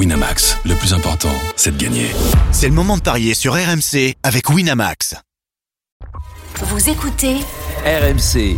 Winamax, le plus important, c'est de gagner. C'est le moment de parier sur RMC avec Winamax. Vous écoutez RMC.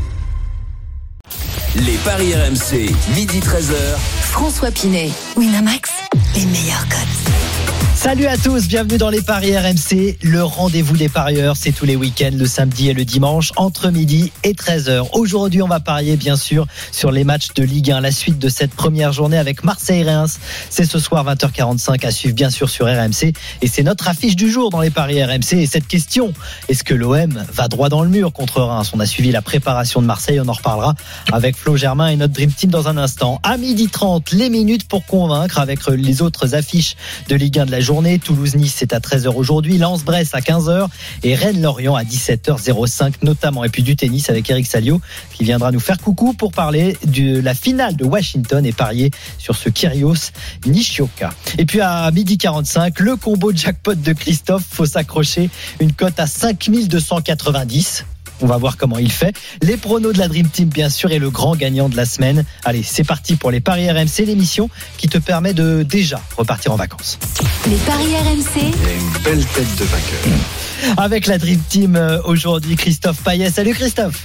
Les paris RMC, midi 13h. François Pinet, Winamax, les meilleurs codes. Salut à tous, bienvenue dans les Paris RMC. Le rendez-vous des parieurs, c'est tous les week-ends, le samedi et le dimanche, entre midi et 13h. Aujourd'hui, on va parier, bien sûr, sur les matchs de Ligue 1, la suite de cette première journée avec Marseille-Reims. C'est ce soir, 20h45, à suivre, bien sûr, sur RMC. Et c'est notre affiche du jour dans les Paris RMC. Et cette question, est-ce que l'OM va droit dans le mur contre Reims? On a suivi la préparation de Marseille, on en reparlera avec Flo Germain et notre Dream Team dans un instant. À midi 30, les minutes pour convaincre avec les autres affiches de Ligue 1 de la journée Toulouse-Nice, c'est à 13h aujourd'hui. Lens-Brest à 15h et Rennes-Lorient à 17h05 notamment. Et puis du tennis avec Eric Salio qui viendra nous faire coucou pour parler de la finale de Washington et parier sur ce Kyrios Nishioka. Et puis à midi 45, le combo jackpot de Christophe. Faut s'accrocher. Une cote à 5290. On va voir comment il fait. Les pronos de la Dream Team, bien sûr, et le grand gagnant de la semaine. Allez, c'est parti pour les Paris RMC, l'émission qui te permet de déjà repartir en vacances. Les Paris RMC. Il a une belle tête de vainqueur. Avec la Dream Team euh, aujourd'hui, Christophe Payet. Salut Christophe.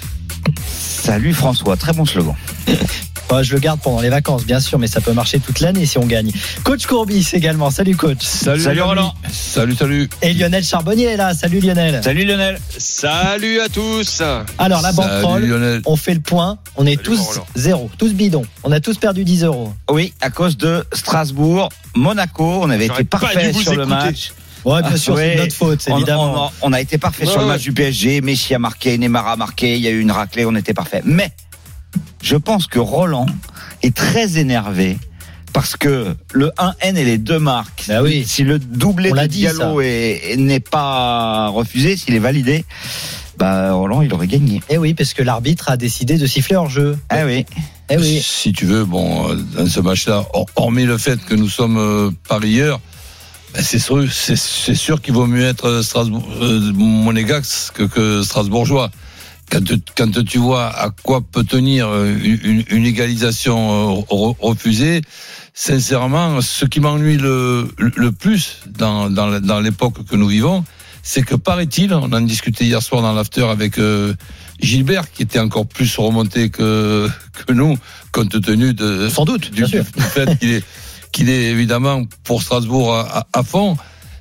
Salut François, très bon slogan. Bah, je le garde pendant les vacances, bien sûr, mais ça peut marcher toute l'année si on gagne. Coach Courbis également. Salut, coach. Salut, salut Roland. Salut, salut. Et Lionel Charbonnier est là. Salut, Lionel. Salut, Lionel. Salut à tous. Alors, la banque on fait le point. On est tous zéro, tous bidons. On a tous perdu 10 euros. Oui, à cause de Strasbourg, Monaco. On avait été parfait sur le match. Ouais, bien sûr, c'est notre faute, évidemment. On, a été parfait sur le match du PSG. Messi a marqué, Neymar a marqué. Il y a eu une raclée, on était parfait. Mais je pense que Roland est très énervé parce que le 1N et les deux marques, bah oui. si le doublé de Diallo n'est pas refusé, s'il est validé, bah Roland il aurait gagné. Eh oui, parce que l'arbitre a décidé de siffler hors jeu. Eh oui. Eh oui. Si tu veux, bon, dans ce match-là, hormis le fait que nous sommes euh, parieurs, ben c'est sûr, c'est sûr qu'il vaut mieux être Strasbourg, euh, monégax que, que Strasbourgeois quand, quand, tu vois à quoi peut tenir euh, une, une égalisation euh, refusée, sincèrement, ce qui m'ennuie le, le plus dans, dans, dans l'époque que nous vivons, c'est que paraît-il, on en discutait hier soir dans l'after avec euh, Gilbert, qui était encore plus remonté que, que nous, compte tenu de, Sans doute, du, du fait qu'il est, qu'il est évidemment pour Strasbourg à, à, à fond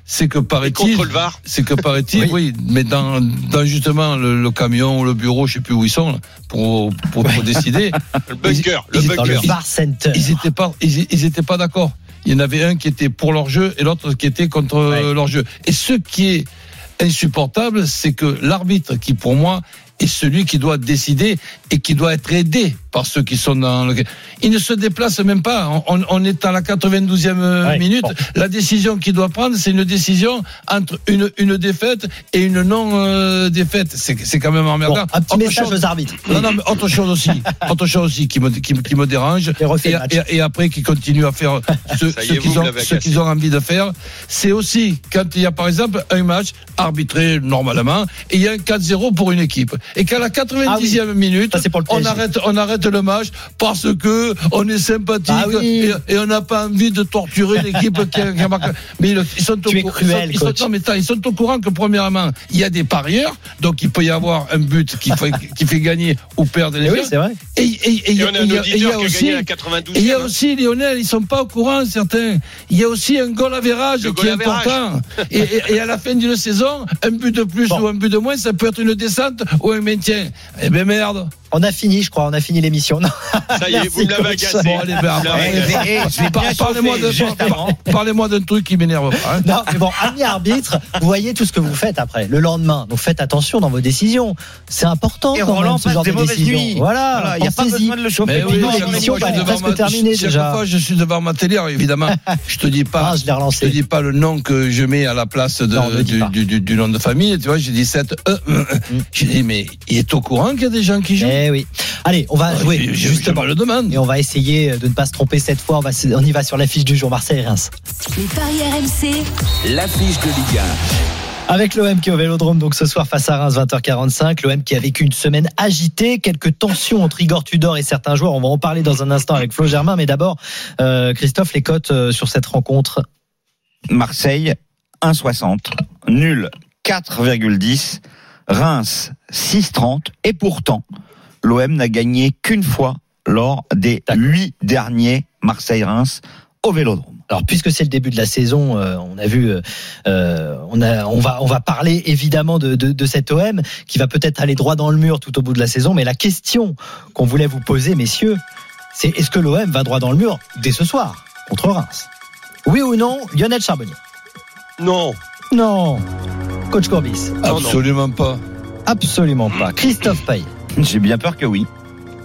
c'est que paraît-il, c'est que paraît-il, oui. oui. mais dans, dans justement le, le, camion, le bureau, je sais plus où ils sont pour pour, pour décider. le bunker, ils, le bunker. Le bar center. Ils, ils étaient pas, ils, ils étaient pas d'accord. Il y en avait un qui était pour leur jeu et l'autre qui était contre ouais. leur jeu. Et ce qui est insupportable, c'est que l'arbitre, qui pour moi est celui qui doit décider et qui doit être aidé par ceux qui sont dans le. Il ne se déplace même pas. On, on est à la 92e ouais, minute. Bon. La décision qu'il doit prendre, c'est une décision entre une, une défaite et une non-défaite. c'est quand même emmerdant. Bon, un petit autre message chose, aux arbitres. Non, non, mais autre chose aussi. autre chose aussi qui me, qui, qui me dérange. Et, et, et, après, qui continue à faire ce, ce qu'ils ont, qu ont envie de faire. C'est aussi quand il y a, par exemple, un match arbitré normalement et il y a un 4-0 pour une équipe. Et qu'à la 90e ah oui. minute, Ça, pour le on arrête, on arrête le match parce que on est sympathique ah oui. et, et, on n'a pas envie de torturer l'équipe qui, a, qui a marqué. Mais ils sont, tu au, cruel, ils sont, ils sont, non, mais ils sont au courant que premièrement, il y a des parieurs, donc il peut y avoir un but qui fait, qui fait gagner ou perdre les oui, c'est vrai. Et, il y a aussi, il y a aussi Lionel, ils sont pas au courant certains. Il y a aussi un goal à virage qui est important. et, et, à la fin d'une saison, un but de plus bon. ou un but de moins, ça peut être une descente ou un maintien. Eh ben merde. On a fini, je crois, on a fini l'émission. Ça y est, vous me l'avez agacé. Bon, allez, ben, parlez-moi de, parlez-moi d'un truc qui m'énerve pas. Hein. Non, mais bon, ami arbitre, vous voyez tout ce que vous faites après, le lendemain. Donc faites attention dans vos décisions. C'est important Et quand même, ce genre des de décision. Voilà, il n'y a pas besoin de le chauffer. L'émission va presque terminée chaque déjà. fois, je suis devant ma télé, évidemment. Je te dis pas, ah, je, je, te dis pas le nom que je mets à la place de, non, du, du, du, du, nom de famille. Tu vois, j'ai dit 7 e. Mm. J'ai dit, mais il est au courant qu'il y a des gens qui jouent? Eh oui. Allez, on va jouer je, justement je le demande. Et on va essayer de ne pas se tromper cette fois. On, va, on y va sur l'affiche du jour Marseille-Reims. Les paris RMC. L'affiche de Liga. Avec l'OM qui est au Vélodrome donc ce soir face à Reims 20h45, l'OM qui a vécu une semaine agitée, quelques tensions entre Igor Tudor et certains joueurs. On va en parler dans un instant avec Flo Germain, mais d'abord euh, Christophe les cotes euh, sur cette rencontre. Marseille 1,60, nul 4,10, Reims 6,30 et pourtant l'OM n'a gagné qu'une fois lors des huit derniers Marseille-Reims au Vélodrome. Alors puisque c'est le début de la saison, euh, on a vu, euh, on a, on va, on va parler évidemment de, de, de cet OM qui va peut-être aller droit dans le mur tout au bout de la saison. Mais la question qu'on voulait vous poser, messieurs, c'est est-ce que l'OM va droit dans le mur dès ce soir contre Reims? Oui ou non, Lionel Charbonnier? Non. Non. Coach Courbis Absolument pas. Absolument pas. Christophe Payet? J'ai bien peur que oui.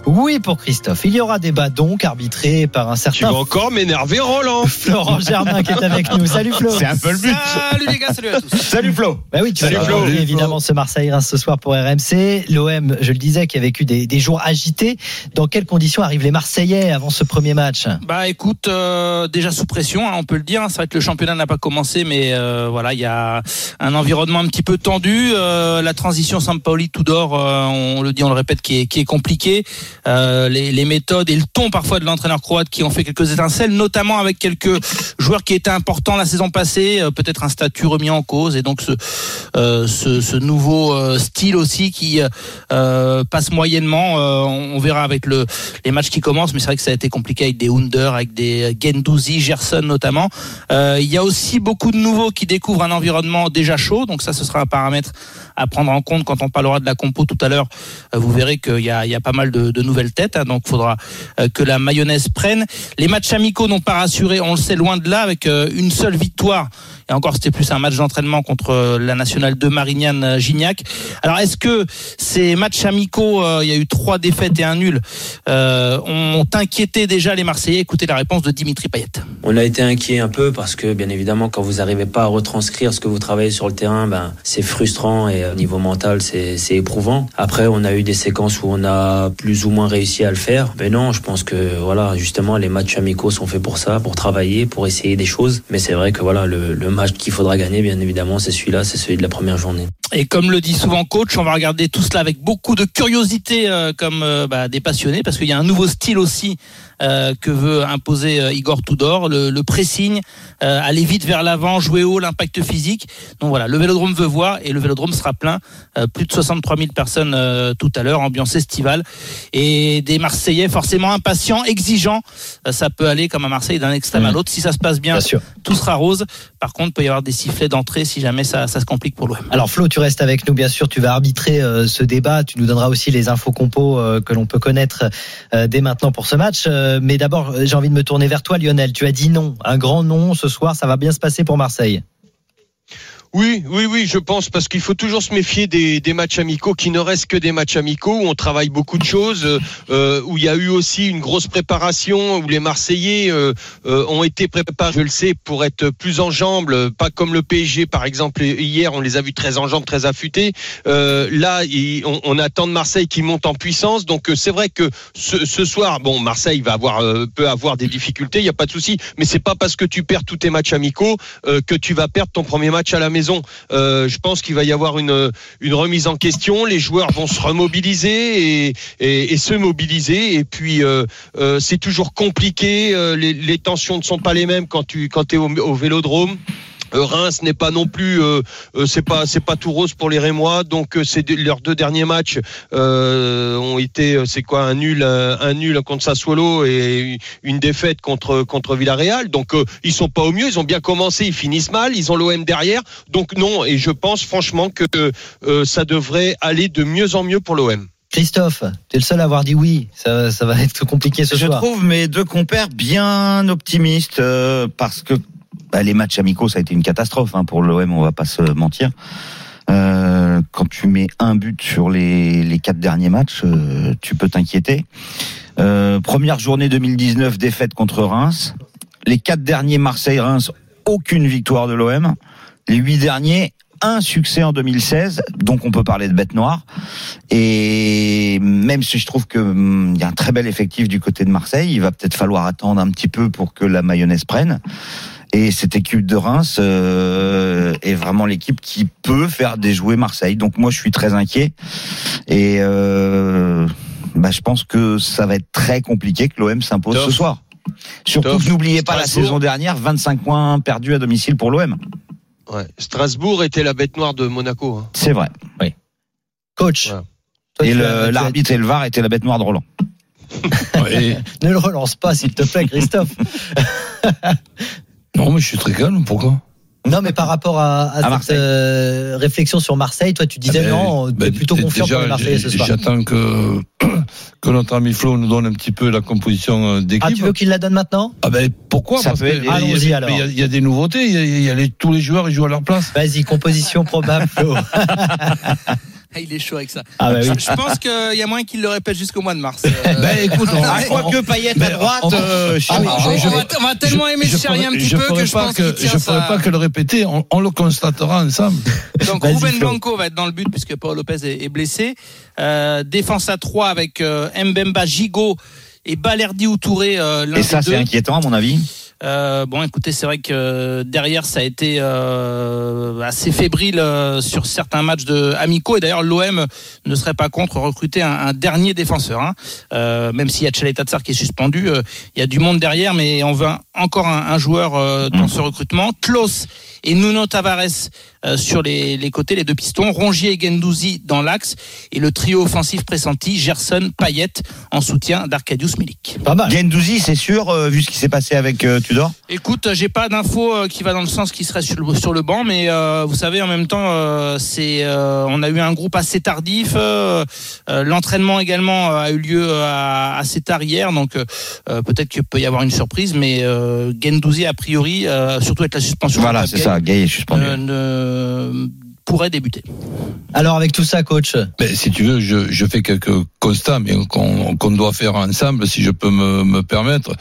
Oui pour Christophe. Il y aura débat donc arbitré par un Tu certain vas encore m'énerver, Roland. Florent Germain qui est avec nous. Salut Flo. C'est un peu le but. Salut les gars, salut à tous. Salut Flo. Bah oui, tu Salut, vas Flo. évidemment ce Marseille-Reims ce soir pour RMC. L'OM, je le disais, qui a vécu des, des jours agités. Dans quelles conditions arrivent les Marseillais avant ce premier match? Bah écoute, euh, déjà sous pression, hein, on peut le dire. C'est vrai que le championnat n'a pas commencé, mais euh, voilà, il y a un environnement un petit peu tendu. Euh, la transition Sampaoli Tudor, euh, on le dit, on le répète, qui est, qui est compliquée. Euh, les, les méthodes et le ton parfois de l'entraîneur croate qui ont fait quelques étincelles, notamment avec quelques joueurs qui étaient importants la saison passée, euh, peut-être un statut remis en cause et donc ce, euh, ce, ce nouveau euh, style aussi qui euh, passe moyennement. Euh, on verra avec le, les matchs qui commencent, mais c'est vrai que ça a été compliqué avec des Under, avec des Gendouzi, Gerson notamment. Il y a aussi beaucoup de nouveaux qui découvrent un environnement déjà chaud, donc ça ce sera un paramètre à prendre en compte quand on parlera de la compo tout à l'heure. Vous verrez qu'il y a, il y a pas mal de, de nouvelles têtes, hein, donc faudra euh, que la mayonnaise prenne. Les matchs amicaux n'ont pas rassuré, on le sait loin de là, avec euh, une seule victoire. Et encore, c'était plus un match d'entraînement contre euh, la nationale de Marignane Gignac. Alors, est-ce que ces matchs amicaux, il y a eu trois défaites et un nul, ont inquiété déjà les Marseillais? Écoutez la réponse de Dimitri Payet. On a été inquiet un peu parce que bien évidemment quand vous n'arrivez pas à retranscrire ce que vous travaillez sur le terrain, ben c'est frustrant et au niveau mental c'est éprouvant. Après on a eu des séquences où on a plus ou moins réussi à le faire. Mais non, je pense que voilà justement les matchs amicaux sont faits pour ça, pour travailler, pour essayer des choses. Mais c'est vrai que voilà le, match qu'il faudra gagner bien évidemment c'est celui-là, c'est celui de la première journée. Et comme le dit souvent coach, on va regarder tout cela avec beaucoup de curiosité euh, comme euh, bah, des passionnés parce qu'il y a un nouveau style aussi euh, que veut imposer euh, Igor Tudor, le, le pressing, euh, aller vite vers l'avant, jouer haut, l'impact physique. Donc voilà, le Vélodrome veut voir et le Vélodrome sera plein, Euh, plus de 63 000 personnes euh, tout à l'heure, ambiance estivale et des Marseillais forcément impatients, exigeants. Euh, ça peut aller comme à Marseille d'un extrême à l'autre. Si ça se passe bien, Bien sûr. tout sera rose. Par contre, il peut y avoir des sifflets d'entrée si jamais ça, ça se complique pour l'OM. Alors Flo, tu restes avec nous, bien sûr. Tu vas arbitrer euh, ce débat. Tu nous donneras aussi les infos compos euh, que l'on peut connaître euh, dès maintenant pour ce match. Euh, mais d'abord, euh, j'ai envie de me tourner vers toi, Lionel. Tu as dit non, un grand non ce soir. Ça va bien se passer pour Marseille. Oui, oui, oui, je pense parce qu'il faut toujours se méfier des, matchs amicaux qui ne restent que des matchs amicaux où on travaille beaucoup de choses, euh, euh, où il y a eu aussi une grosse préparation, où les Marseillais euh, ont été préparés, je le sais, pour être plus en jambes, pas comme le PSG par exemple hier, on les a vus très en jambes, très affûtés. Là, on, attend de Marseille qui monte en puissance, donc c'est vrai que ce, soir, bon, Marseille va avoir peut avoir des difficultés, il y a pas de souci, mais c'est pas parce que tu perds tous tes matchs amicaux que tu vas perdre ton premier match à la maison. Euh, je pense qu'il va y avoir une, remise en question. Les joueurs vont se remobiliser et, se mobiliser. Et puis, euh, euh, c'est toujours compliqué. Les, tensions ne sont pas les mêmes quand tu es au Vélodrome. Euh, Reims n'est pas non plus, euh, euh, c'est pas c'est pas tout rose pour les Rémois. Donc euh, c'est de- leurs deux derniers matchs euh, ont été, euh, c'est quoi un nul, un, un nul contre Sassuolo et une défaite contre contre Villarreal. Donc euh, ils sont pas au mieux. Ils ont bien commencé, ils finissent mal. Ils ont l'OM derrière. Donc non. Et je pense franchement que euh, ça devrait aller de mieux en mieux pour l'OM. Christophe, tu es le seul à avoir dit oui. Ça, ça va être compliqué ce Je soir. trouve mes deux compères bien optimistes euh, parce que bah, les matchs amicaux ça a été une catastrophe hein, pour l'OM, on va pas se mentir. Euh, quand tu mets un but sur les, quatre derniers matchs, euh, tu peux t'inquiéter. Euh, première journée 2019, défaite contre Reims. Les quatre derniers Marseille-Reims, aucune victoire de l'OM. Les huit derniers, un succès en 2016, donc on peut parler de bête noire. Et même si je trouve que hum, y a un très bel effectif du côté de Marseille, il va peut-être falloir attendre un petit peu pour que la mayonnaise prenne. Et cette équipe de Reims euh, est vraiment l'équipe qui peut faire déjouer Marseille. Donc moi, je suis très inquiet. Et euh, bah, je pense que ça va être très compliqué que l'OM s'impose ce soir. Surtout que n'oubliez pas la saison dernière, 25 points perdus à domicile pour l'OM. Ouais. Strasbourg était la bête noire de Monaco. hein. C'est vrai. Coach. Voilà. toi, Et l'arbitre et le VAR étaient la bête noire de Roland. Ne le relance pas, s'il te plaît, Christophe. non, mais je suis très calme. Pourquoi Non, mais par rapport à, à cette Marseille. euh, réflexion sur Marseille, toi, tu disais Ah ben, non, tu es ben, plutôt confiant déjà, pour les Marseillais ce soir. J'attends que, que notre ami Flo nous donne un petit peu la composition euh, d'équipe. Ah, tu veux qu'il la donne maintenant? Ah ben pourquoi? Ça Parce peut que y Allons-y, il a- alors. Il y, a- il y a des nouveautés. Il y a, il y a les- tous les joueurs ils jouent à leur place. Vas-y, composition probable, Flo. Ah, il est chaud avec ça. Ah bah oui. Je, je pense qu'il y a moyen qu'il le répète jusqu'au mois de mars. Euh, Ben écoute, on, Ah, on- quoique Payet à droite, on- euh, Ah, je- va, tellement aimer je ce Chéri un petit peu que je pas pense que je ferai sa- pas que le répéter. On, on le constatera ensemble. Donc Ruben. Blanco va être dans le but puisque Paul Lopez est, est blessé. Euh, défense à 3 avec euh, Mbemba, Gigot et Balerdi ou Touré. Euh, Et ça, c'est inquiétant, à mon avis. Euh, bon, écoutez, c'est vrai que derrière, ça a été euh, assez fébrile euh, sur certains matchs de amicaux. Et d'ailleurs, l'OM ne serait pas contre recruter un, un dernier défenseur. Hein. Même s'il y a Chalet Tatsar qui est suspendu, il y a du monde derrière, mais on veut un- encore un, un joueur dans Mm. ce recrutement. Klaus et Nuno Tavares euh, sur les, les côtés, les deux pistons. Rongier et Gendouzi dans l'axe. Et le trio offensif pressenti, Gerson, Payet, en soutien d'Arcadius Milik. Pas mal. Gendouzi, c'est sûr, euh, vu ce qui s'est passé avec euh, Tudor? Écoute, j'ai pas d'infos euh, qui va dans le sens qui serait sur le, sur le banc, mais euh, vous savez, en même temps, euh, c'est, euh, on a eu un groupe assez tardif. euh, euh, L'entraînement également euh, a eu lieu à- assez tard hier, donc peut-être qu'il peut y avoir une surprise, mais euh, Gendouzi a priori, euh, surtout avec la suspension, Voilà, de c'est Papier, ça. Gay est suspendu. ne- ne pourrait débuter. Alors, avec tout ça, coach, Mais si tu veux, je, je fais quelques constats, mais qu'on qu'on doit faire ensemble, si je peux me, me permettre.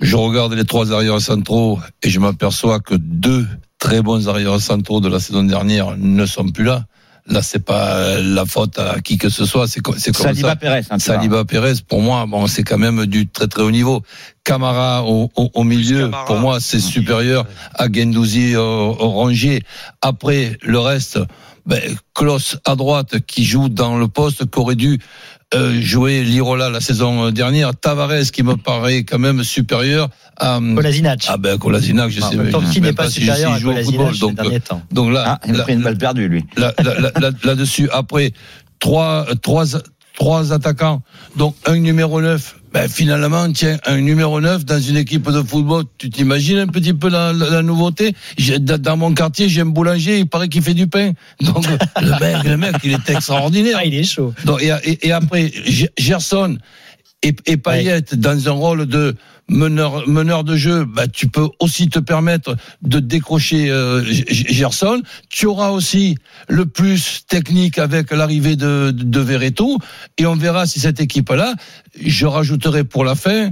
Je regarde les trois arrières centraux et je m'aperçois que deux très bons arrières centraux de la saison dernière ne sont plus là. Là, c'est pas la faute à qui que ce soit, c'est co- c'est comme Saliba ça. Pérez. hein. Saliba Pérez, pour moi, bon, c'est quand même du très très haut niveau. Camara au, au, au milieu, Camara. pour moi, c'est supérieur à Gendouzi au, au Rongier. Après, le reste, ben, Klos à droite qui joue dans le poste qu'aurait dû euh, jouer Lirola la saison dernière. Tavares qui me paraît quand même supérieur à Kolasinac. ah ben Kolasinac, je En sais même n'est même pas si- supérieur à joue au football. Donc, donc là, Ah, il a pris une balle perdue, lui. là, là, là, là- là-dessus. Après, trois, trois, trois attaquants, donc un numéro 9. Ben, finalement, tiens, un numéro 9 dans une équipe de football, tu t'imagines un petit peu la, la, la nouveauté? Dans mon quartier, j'ai un boulanger, il paraît qu'il fait du pain. Donc, le mec, le mec, il est extraordinaire. Ah, il est chaud. Donc, et, et- et après, Gerson et, et Payet dans un rôle de meneur, de jeu, bah, tu peux aussi te permettre de décrocher euh, Gerson. Tu auras aussi le plus technique avec l'arrivée de, de, de Verretou. Et on verra si cette équipe-là, je rajouterai pour la fin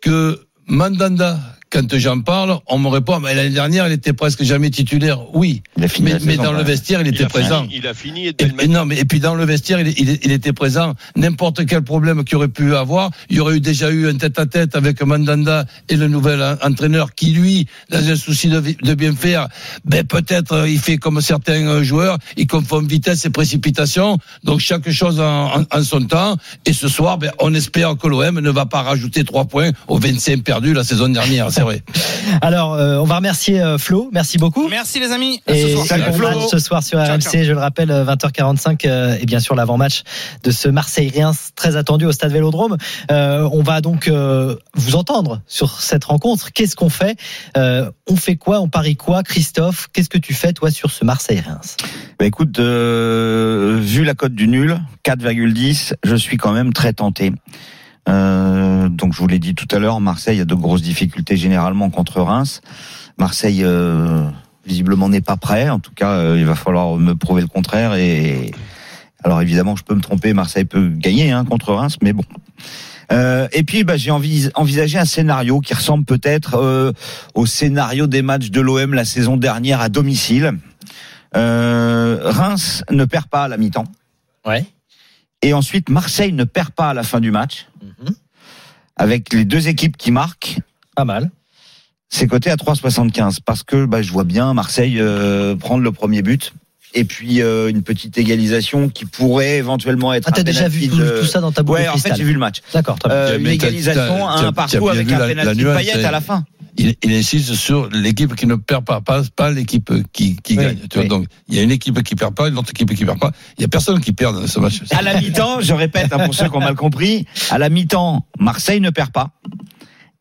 que Mandanda, quand j'en parle, on me répond, mais l'année dernière, il était presque jamais titulaire. Oui. Mais, la mais saison, dans le vestiaire, il Il était présent. fini, il a fini et non, mais et puis dans le vestiaire, il, il- il était présent. N'importe quel problème qu'il aurait pu avoir, il y aurait eu déjà eu un tête-à-tête avec Mandanda et le nouvel en- entraîneur qui, lui, dans un souci de, bien faire, ben peut-être euh, il fait comme certains euh, joueurs, il confond vitesse et précipitation. Donc chaque chose en, en- en son temps. Et ce soir, ben, on espère que l'OM ne va pas rajouter trois points aux 25 perdus la saison dernière. Vrai. Alors, euh, on va remercier euh, Flo. Merci beaucoup. Merci les amis. À ce Et soir. Flo. ce soir sur Ciao, RMC, ciao. je le rappelle, euh, 20h45 euh, et bien sûr l'avant-match de ce Marseille-Rien très attendu au Stade Vélodrome. Euh, on va donc euh, vous entendre sur cette rencontre. Qu'est-ce qu'on fait? Euh, On fait quoi? On parie quoi? Christophe, qu'est-ce que tu fais toi sur ce Marseille-Rien Bah écoute, euh, vu la cote du nul, 4,10, je suis quand même très tenté. Euh, donc je vous l'ai dit tout à l'heure, Marseille a de grosses difficultés généralement contre Reims. Marseille euh, visiblement n'est pas prêt. En tout cas, euh, il va falloir me prouver le contraire. Et alors évidemment, je peux me tromper. Marseille peut gagner hein, contre Reims, mais bon. Euh, et puis, bah, j'ai envis- envisagé un scénario qui ressemble peut-être euh, au scénario des matchs de l'OM la saison dernière à domicile. Euh, Reims ne perd pas à la mi-temps. Ouais. Et ensuite, Marseille ne perd pas à la fin du match. Mhm. Avec les deux équipes qui marquent, Pas mal. c'est coté à 3,75 parce que bah, je vois bien Marseille euh, prendre le premier but et puis euh, une petite égalisation qui pourrait éventuellement être. Ah, t'as un déjà vu tout, de- tout ça dans ta boule Ouais, de en fait j'ai vu le match. D'accord, très bien. Euh, une égalisation t'as- à t'as- un bien avec un penalty Payet à la fin. Il, il insiste sur l'équipe qui ne perd pas, pas, pas l'équipe qui, qui Oui, gagne. Tu vois, oui. donc, il y a une équipe qui perd pas, une autre équipe qui perd pas. Il y a personne qui perd dans ce match. À la mi-temps, je répète hein, pour ceux qui ont mal compris, à la mi-temps, Marseille ne perd pas.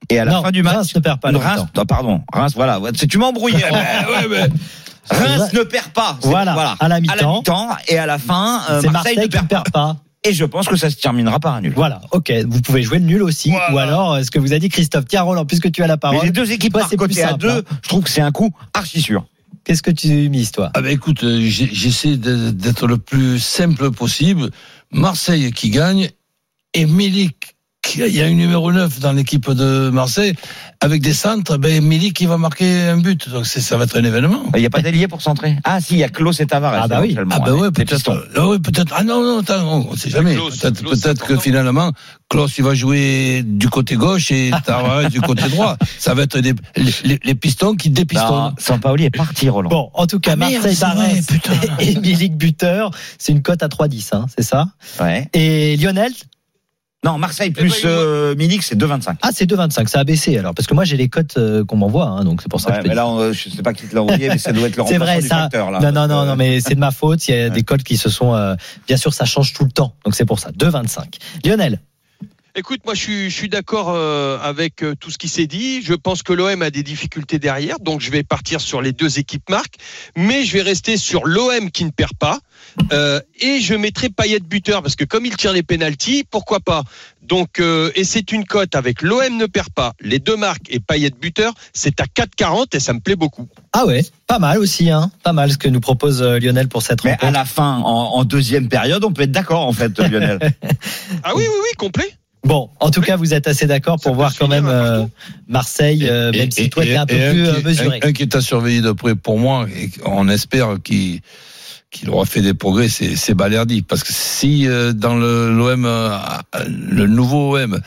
Et à la Non, fin du match, Reims ne perd pas Reims, non, pardon, Reims, voilà, tu m'as embrouillé. Ouais, ouais, Reims ne perd pas. C'est- Voilà, à la mi-temps. et à la fin, euh, C'est Marseille, Marseille ne qui ne perd pas. perd pas. Et je pense que ça se terminera par un nul. Voilà, ok. Vous pouvez jouer le nul aussi. Voilà. Ou alors, euh, ce que vous a dit Christophe. Tiens, Roland, puisque tu as la Mais parole. les deux équipes par côté à simple, deux, hein. je trouve que c'est un coup archi sûr. Qu'est-ce que tu mises, toi? Ah ben écoute, euh, j'essaie d'être le plus simple possible. Marseille qui gagne et Milik. Il y a une numéro 9 dans l'équipe de Marseille avec des centres. Ben Milik qui va marquer un but. Donc c'est- ça va être un événement. Il n'y a pas d'ailier pour centrer? Ah si, il y a Klaus et Tavares. Ah bah oui. Ah ben avec ouais, les peut-être. pistons. Ah ouais, peut-être. Ah non, non, attends, on sait jamais. Peut-être, que finalement, Klaus il va jouer du côté gauche et Tavares du côté droit. Ça va être des, les, les- pistons qui dépistonnent. Sampaoli est parti, Roland. Bon, en tout cas, Ah, merde, Marseille, Barès putain. et Milik buteur, c'est une cote à 3,10, hein, c'est ça? Ouais. Et Lionel Non, Marseille ben, plus il- euh, Milik, c'est 2,25. Ah, c'est 2,25, ça a baissé alors, parce que moi j'ai les cotes euh, qu'on m'envoie, hein, donc c'est pour ça Ouais, que je mais là, on- je sais pas qui te l'a envoyé, mais ça doit être le C'est vrai, du ça. facteur, là. non, non, non, Euh, non, mais c'est de ma faute. Il y a des cotes qui se sont. euh, bien sûr, ça change tout le temps. Donc c'est pour ça. 2,25. Lionel Écoute, moi je suis, je suis d'accord euh, avec euh, tout ce qui s'est dit. Je pense que l'OM a des difficultés derrière, donc je vais partir sur les deux équipes marques, mais je vais rester sur l'OM qui ne perd pas. Euh, et je mettrai Payet buteur parce que comme il tire les pénalties, pourquoi pas? Donc euh, et c'est une cote avec l'OM ne perd pas, les deux marques et Payet buteur, c'est à 4,40 et ça me plaît beaucoup. Ah ouais, pas mal aussi, hein. Pas mal ce que nous propose euh, Lionel pour cette Mais rencontre. à la fin, en, en deuxième période, on peut être d'accord, en fait, Lionel. Ah oui oui oui complet. Bon, en tout cas, vous êtes assez d'accord pour voir quand même euh. Marseille, euh, même si toi t'es un peu plus un euh, qui- mesuré. Un, un qui est à surveiller de près pour moi, et on espère qu'il qu'il aura fait des progrès, c'est c'est Balerdi. Parce que si euh, dans le l'OM, euh, le nouveau OM,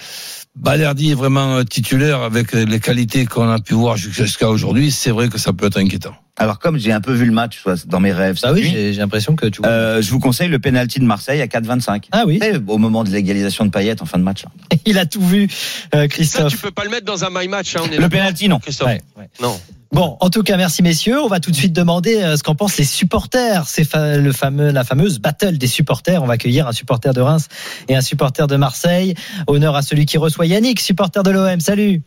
Balerdi est vraiment euh, titulaire avec les qualités qu'on a pu voir jusqu'à aujourd'hui, c'est vrai que ça peut être inquiétant. Alors, comme j'ai un peu vu le match soit dans mes rêves, cette oui, j'ai l'impression que tu vois. euh, je vous conseille le penalty de Marseille à 4,25. Ah oui, Au moment de l'égalisation de Payet en fin de match. là. il a tout vu, euh, Ça Christophe. tu peux pas le mettre dans un my match. Hein, on est Le penalty, non. Christophe. Ouais, ouais. Non. Bon, en tout cas, merci messieurs. On va tout de suite demander euh, ce qu'en pensent les supporters. C'est fa- le fameux, la fameuse battle des supporters. On va accueillir un supporter de Reims et un supporter de Marseille. Honneur à celui qui reçoit Yannick, supporter de l'OM. Salut.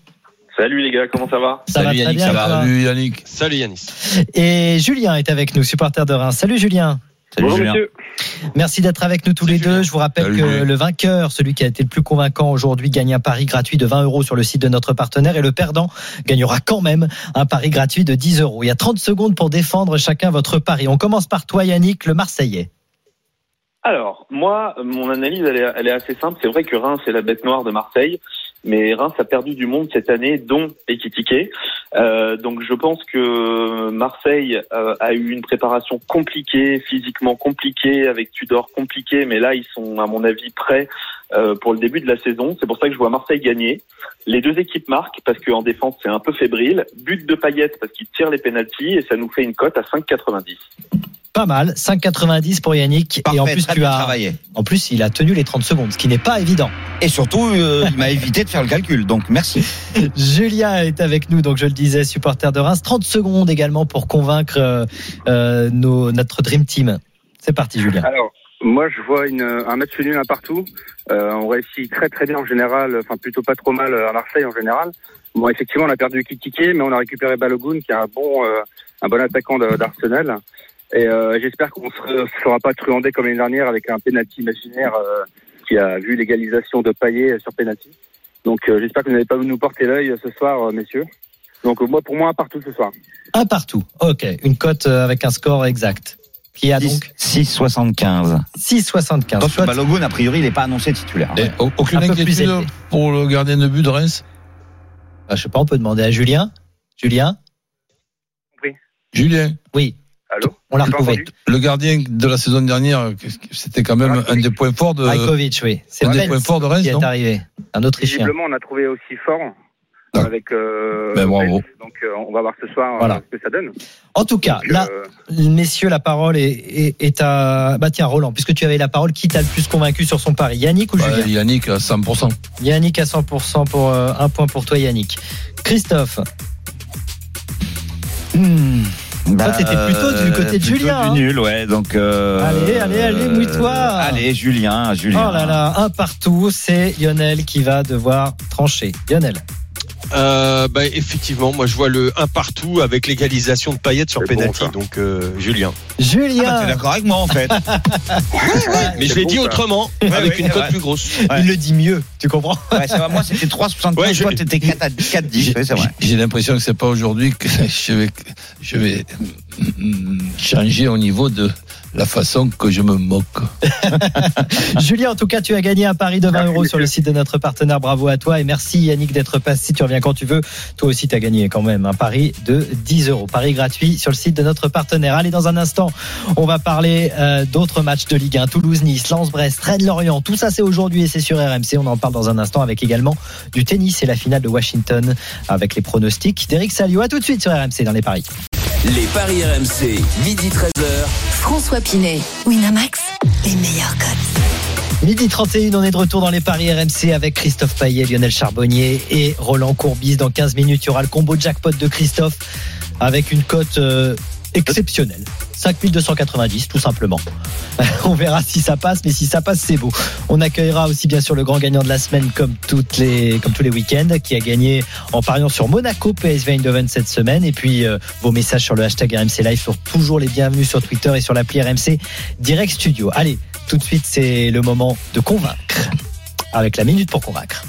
Salut les gars, comment ça va? Ça va très bien. ça va, Salut Yannick. Salut Yanis. Et Julien est avec nous, supporter de Reims. Salut Julien. Salut, Bonjour Julien. monsieur. Merci d'être avec nous tous les deux. Je vous rappelle Salut, que le vainqueur, celui qui a été le plus convaincant aujourd'hui, gagne un pari gratuit de 20 euros sur le site de notre partenaire et le perdant gagnera quand même un pari gratuit de 10 euros. Il y a 30 secondes pour défendre chacun votre pari. On commence par toi Yannick, le Marseillais. Alors, moi, mon analyse, elle est, elle est assez simple. C'est vrai que Reims est la bête noire de Marseille, mais Reims a perdu du monde cette année, dont Ekitike. Euh, donc, je pense que Marseille euh, a eu une préparation compliquée, physiquement compliquée, avec Tudor compliqué, mais là, ils sont, à mon avis, prêts pour le début de la saison. C'est pour ça que je vois Marseille gagner. Les deux équipes marquent parce qu'en défense, c'est un peu fébrile. But de Payet parce qu'il tire les pénalties et ça nous fait une cote à 5,90. Pas mal, 5,90 pour Yannick. Parfait, et en plus, tu as, travaillé. en plus, il a tenu les 30 secondes, ce qui n'est pas évident. Et surtout, euh, il m'a évité de faire le calcul. Donc, merci. Julien est avec nous, donc je le disais, supporter de Reims. 30 secondes également pour convaincre euh, euh, nos, notre Dream Team. C'est parti, Julien. Alors, moi, je vois une, un match nul un partout. Euh, on réussit très très bien en général, enfin plutôt pas trop mal à Marseille en général. Bon, effectivement, on a perdu Kikike, mais on a récupéré Balogun, qui est un bon, euh, un bon attaquant d'Arsenal. Et euh, j'espère qu'on ne se se fera pas truander comme l'année dernière avec un penalty imaginaire euh, qui a vu l'égalisation de Payet sur penalty. Donc, euh, j'espère que vous n'allez pas nous porter l'œil ce soir, euh, messieurs. Donc, euh, moi, pour moi, un partout ce soir. Un partout. Ok, une cote euh, avec un score exact. Qui a donc 6,75. 6,75. Donc, Soit- Balogun, a priori, il n'est pas annoncé titulaire. Et au- aucune inquiétude pour le gardien de but de Reims Ah, je sais pas, on peut demander à Julien. Julien Julien, Oui, Allô on l'a retrouvé. le gardien de la saison dernière, c'était quand même un des points forts de, Rajkovic, oui. C'est un des points forts de Reims, qui est non? arrivé. Un Autrichien. Visiblement, on a trouvé aussi fort. Avec euh, Ben, bravo. Donc euh, on va voir ce soir euh, Voilà. ce que ça donne. En tout cas, Donc, là, euh, messieurs, la parole est, est, est à. Bah tiens, Roland, puisque tu avais la parole, qui t'a le plus convaincu sur son pari Yannick ou Bah, Julien? Yannick à 100%. Yannick à 100% pour euh, un point pour toi, Yannick. Christophe, Hmm. Toi, t'étais plutôt du côté de Julien, Du hein. nul, ouais. Donc. euh, Allez, allez, allez, mouille-toi. Allez, Julien, Julien. oh là là, un partout, c'est Lionel qui va devoir trancher. Lionel. Euh, bah, effectivement, moi je vois le 1 partout avec l'égalisation de Payet sur bon, penalty. donc euh, Julien. Julien, Ah, t'es d'accord avec moi en fait. Mais je l'ai bon, dit ça. autrement, Ouais, avec ouais, une cote plus grosse. Ouais. il le dit mieux, tu comprends Ouais, ça va, moi c'était 3,75, Ouais, je- toi t'étais 4 à 4 10, J'ai ouais, c'est vrai. j'ai l'impression que c'est pas aujourd'hui que je vais, je vais mm, changer au niveau de la façon que je me moque. Julien, en tout cas, tu as gagné un pari de 20 Merci, euros sur le site de notre partenaire. Bravo à toi et merci Yannick d'être passé. Si tu reviens quand tu veux, toi aussi tu as gagné quand même un pari de 10 euros. Pari gratuit sur le site de notre partenaire. Allez, dans un instant, on va parler euh, d'autres matchs de Ligue 1. Toulouse-Nice, Lens-Brest, Rennes-Lorient. Tout ça, c'est aujourd'hui et c'est sur RMC. On en parle dans un instant avec également du tennis et la finale de Washington avec les pronostics d'Eric Salio. À tout de suite sur RMC dans les paris. Les paris RMC, midi 13h. François Pinet, Winamax, les meilleurs codes. Midi 31, on est de retour dans les paris RMC avec Christophe Payet, Lionel Charbonnier et Roland Courbis. Dans 15 minutes, il y aura le combo jackpot de Christophe avec une cote euh, exceptionnelle. 5290 tout simplement. On verra si ça passe, mais si ça passe, c'est beau. On accueillera aussi bien sûr le grand gagnant de la semaine comme, toutes les, comme tous les week-ends, qui a gagné en pariant sur Monaco PSV Eindhoven cette semaine. Et puis euh, vos messages sur le hashtag RMC Live sont toujours les bienvenus sur Twitter et sur l'appli RMC Direct Studio. Allez, tout de suite, c'est le moment de convaincre. Avec la minute pour convaincre.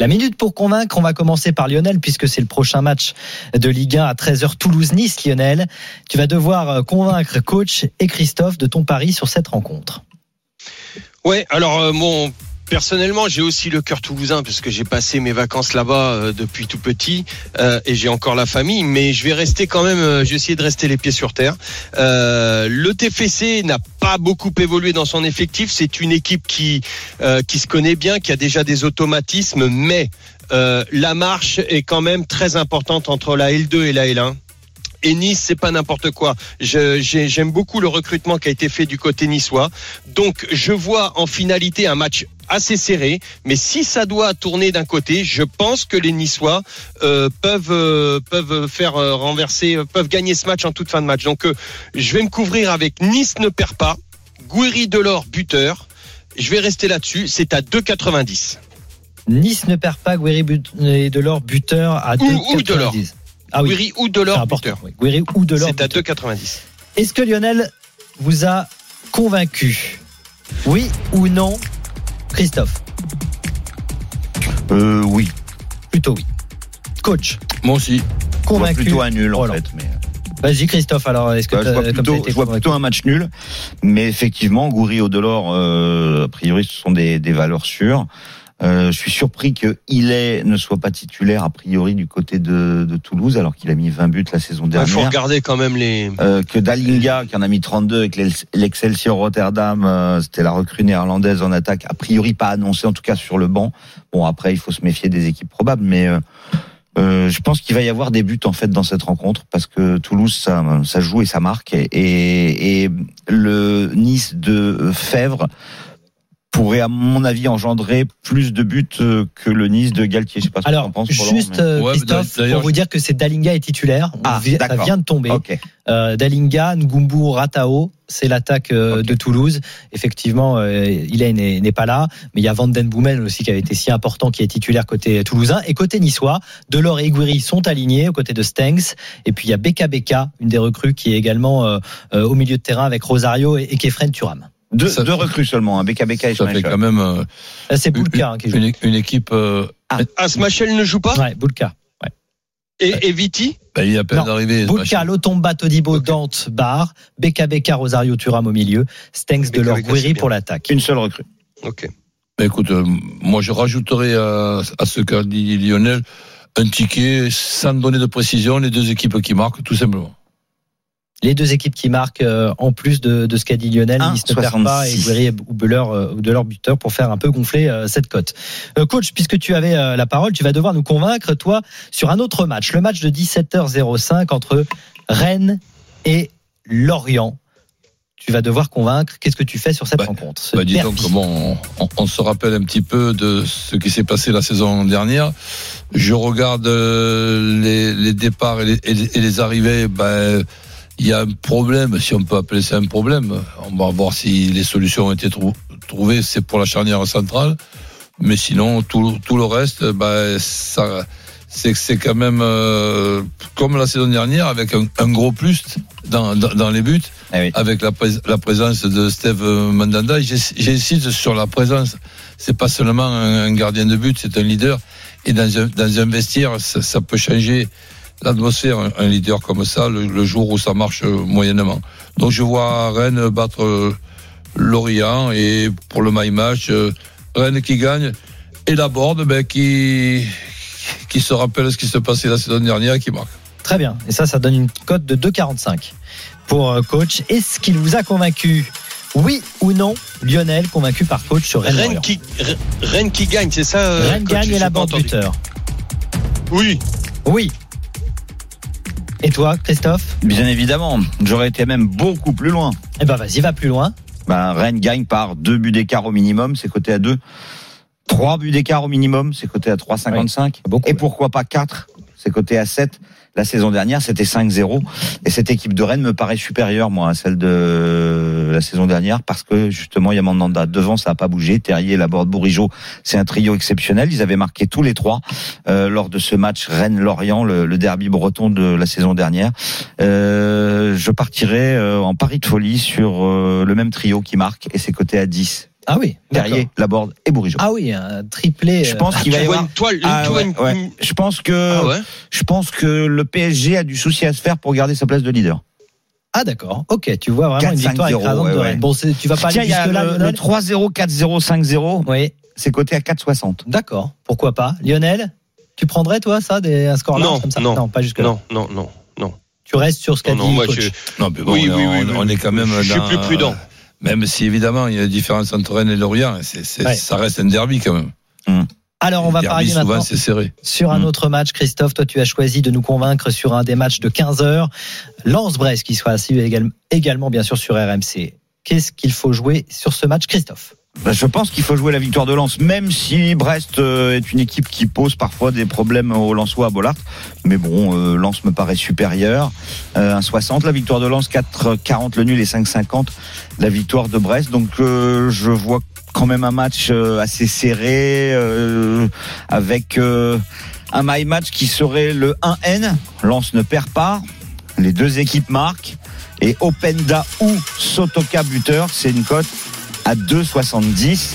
La minute pour convaincre, on va commencer par Lionel puisque c'est le prochain match de Ligue 1 à 13h Toulouse-Nice. Lionel, tu vas devoir euh, convaincre coach et Christophe de ton pari sur cette rencontre. Ouais, alors euh, bon, personnellement, j'ai aussi le cœur toulousain parce que j'ai passé mes vacances là-bas euh, depuis tout petit euh, et j'ai encore la famille, mais je vais rester quand même. euh, j'ai essayé de rester les pieds sur terre. Le TFC n'a pas beaucoup évolué dans son effectif. C'est une équipe qui qui se connaît bien, qui a déjà des automatismes, mais la marche est quand même très importante entre la L2 et la L1. Et Nice, c'est pas n'importe quoi. J'aime beaucoup le recrutement qui a été fait du côté niçois. Donc, je vois en finalité un match assez serré. Mais si ça doit tourner d'un côté, je pense que les Niçois euh, peuvent euh, peuvent faire euh, renverser, euh, peuvent gagner ce match en toute fin de match. Donc, euh, je vais me couvrir avec Nice ne perd pas, Gouiri Delors buteur. Je vais rester là-dessus. C'est à 2,90. Nice ne perd pas, Guéry but- et Delors buteur à Ou- ou 2,90. Delors. Ah oui, Gouiri ou Delors buteur. oui. Ou Delors C'est à buteur. 2,90. Est-ce que Lionel vous a convaincu? Oui ou non? Christophe Euh, oui. Plutôt oui. Coach, Moi aussi. Convaincu plutôt un nul en Roland. fait. Mais... Vas-y Christophe, alors est-ce que Bah, je vois plutôt, je vois plutôt un match nul, mais effectivement, Goury au Delors, euh, a priori, ce sont des, des valeurs sûres. Euh, je suis surpris que Illet ne soit pas titulaire a priori du côté de, de Toulouse, alors qu'il a mis 20 buts la saison Il dernière. faut regarder quand même les. Euh, que Dalinga, qui en a mis 32 avec l'Excelsior Rotterdam, euh, c'était la recrue néerlandaise en attaque, a priori pas annoncé, en tout cas sur le banc. Bon, après, il faut se méfier des équipes probables, mais euh, euh, je pense qu'il va y avoir des buts en fait dans cette rencontre parce que Toulouse, ça, ça joue et ça marque. Et, et, et le Nice de Fèvre pourrait, à mon avis, engendrer plus de buts euh, que le Nice de Galtier. Je sais pas ce que Alors, Roland, juste mais- euh, Ouais, Christophe, pour vous dire que c'est Dalinga est titulaire. Ah, ça vient de tomber. Euh, Dalinga, Ngumbu, Ratao, c'est l'attaque euh, de Toulouse. Effectivement, euh, il n'est pas là, mais il y a Van Den Boomel aussi qui avait été si important, qui est titulaire côté toulousain. Et côté niçois, Delors et Guiri sont alignés aux côtés de Stengs. Et puis il y a Beka Beka, une des recrues qui est également euh, euh, au milieu de terrain avec Rosario et, et Kefren Turam. Deux, Ça- deux recrues seulement, hein, Beka Beka et Ça fait quand même euh, Là, c'est Boulka hein, qui joue. une, une équipe. euh, Ah, Smachel ne joue pas Ouais, Boulka. et, et Viti ben, il y a peine Non. d'arriver. Boulka, Lotomba, Todibo, Dante, Bar, Beka Beka, Rosario, Turam au milieu, Stengs, Guiri bien. pour l'attaque. Une seule recrue. Ok. Écoute, euh, moi je rajouterai à, à ce qu'a dit Lionel un ticket sans donner de précision, les deux équipes qui marquent, tout simplement. Les deux équipes qui marquent euh, en plus de, de ce qu'a dit Lionel, Nice ne perd pas et 66. Guéry ou de leur, euh, de leur buteur pour faire un peu gonfler euh, cette cote. Euh, coach, puisque tu avais euh, la parole, tu vas devoir nous convaincre, toi, sur un autre match. Le match de 17h05 entre Rennes et Lorient. Tu vas devoir convaincre. Qu'est-ce que tu fais sur cette Bah, rencontre? ce Bah, dis donc, derby bon, on, on se rappelle un petit peu de ce qui s'est passé la saison dernière. Je regarde les, les départs et les, et les- et les arrivées. Ben, il y a un problème, si on peut appeler ça un problème. On va voir si les solutions ont été trou- trouvées. C'est pour la charnière centrale. Mais sinon, tout, tout le reste, ben, ça, c'est c'est quand même euh, comme la saison dernière, avec un, un gros plus dans, dans, dans les buts Eh oui. avec la, prés- la présence de Steve Mandanda. J'ins- J'insiste sur la présence. C'est pas seulement un, un gardien de but, c'est un leader. Et dans un, dans un vestiaire, ça, ça peut changer l'atmosphère, un, leader comme ça, le, le jour où ça marche euh, moyennement. Donc je vois Rennes battre euh, Lorient et pour le my match, euh, Rennes qui gagne et la Borde ben, qui, qui se rappelle ce qui se passait la saison dernière et qui marque. Très bien. Et ça, ça donne une cote de 2,45 pour coach. Est-ce qu'il vous a convaincu? Oui ou non Lionel, convaincu par coach sur Rennes. Rennes qui, Rennes- Rennes qui gagne, c'est ça Rennes coach, gagne et la bande buteur. Oui. Oui. Et toi, Christophe Bien évidemment, j'aurais été même beaucoup plus loin. Eh ben vas-y, va plus loin. Ben, Rennes gagne par deux buts d'écart au minimum, c'est coté à 2. Trois buts d'écart au minimum, c'est coté à 3,55. Beaucoup, Et pourquoi pas 4 C'est coté à 7. La saison dernière, c'était 5-0. Et cette équipe de Rennes me paraît supérieure, moi, à celle de la saison dernière, parce que justement, il y a Mandanda. Devant, ça n'a pas bougé. Terrier, Laborde, Bourigeau, c'est un trio exceptionnel. Ils avaient marqué tous les trois euh, lors de ce match Rennes-Lorient, le, derby breton de la saison dernière. Euh, je partirai euh, en pari de folie sur le même trio qui marque, et c'est coté à 10. Ah oui. Terrier, Laborde et Bourigeau. Ah oui, un triplé. Je euh, pense Ah, qu'il va y avoir. une toile, une Ah, toile, ouais, une- ouais. Je pense que Ah ouais je pense que le PSG a du souci à se faire pour garder sa place de leader. Ah d'accord. Ok, tu vois vraiment une 4-5-0, victoire écrasante ouais, de ouais. Rennes. Bon, c'est- tu vas pas Tiens, aller jusque là, le, le Lionel 3-0, 4-0, 5-0, Oui, c'est coté à 4,60. d'accord. Pourquoi pas Lionel, tu prendrais toi ça, des, un score large Non, comme ça non, pas jusque là. Non, non, non, non. Tu restes sur ce qu'a Non, dit non, moi, coach. je- Non, mais bon, Oui, on, oui, oui, on- oui, on oui. est quand même Je suis plus prudent. Même si évidemment il y a une différence entre Rennes et Lorient, Ouais. ça reste un derby quand même. Alors on va parier souvent maintenant c'est serré. sur un Mm. autre match. Christophe, toi tu as choisi de nous convaincre sur un des matchs de 15 heures. Lance-Brest qui sera assis également, également bien sûr sur RMC. Qu'est-ce qu'il faut jouer sur ce match, Christophe? Je pense qu'il faut jouer la victoire de Lens, même si Brest euh, est une équipe qui pose parfois des problèmes aux Lensois à Bollard. Mais bon, euh, Lens me paraît supérieur. Euh, 1,60 la victoire de Lens, 4,40 le nul et 5,50 la victoire de Brest. Donc euh, je vois quand même un match euh, assez serré euh, avec euh, un my match qui serait le 1N. Lens ne perd pas. Les deux équipes marquent. Et Openda ou Sotoka buteur, c'est une cote à 2,70.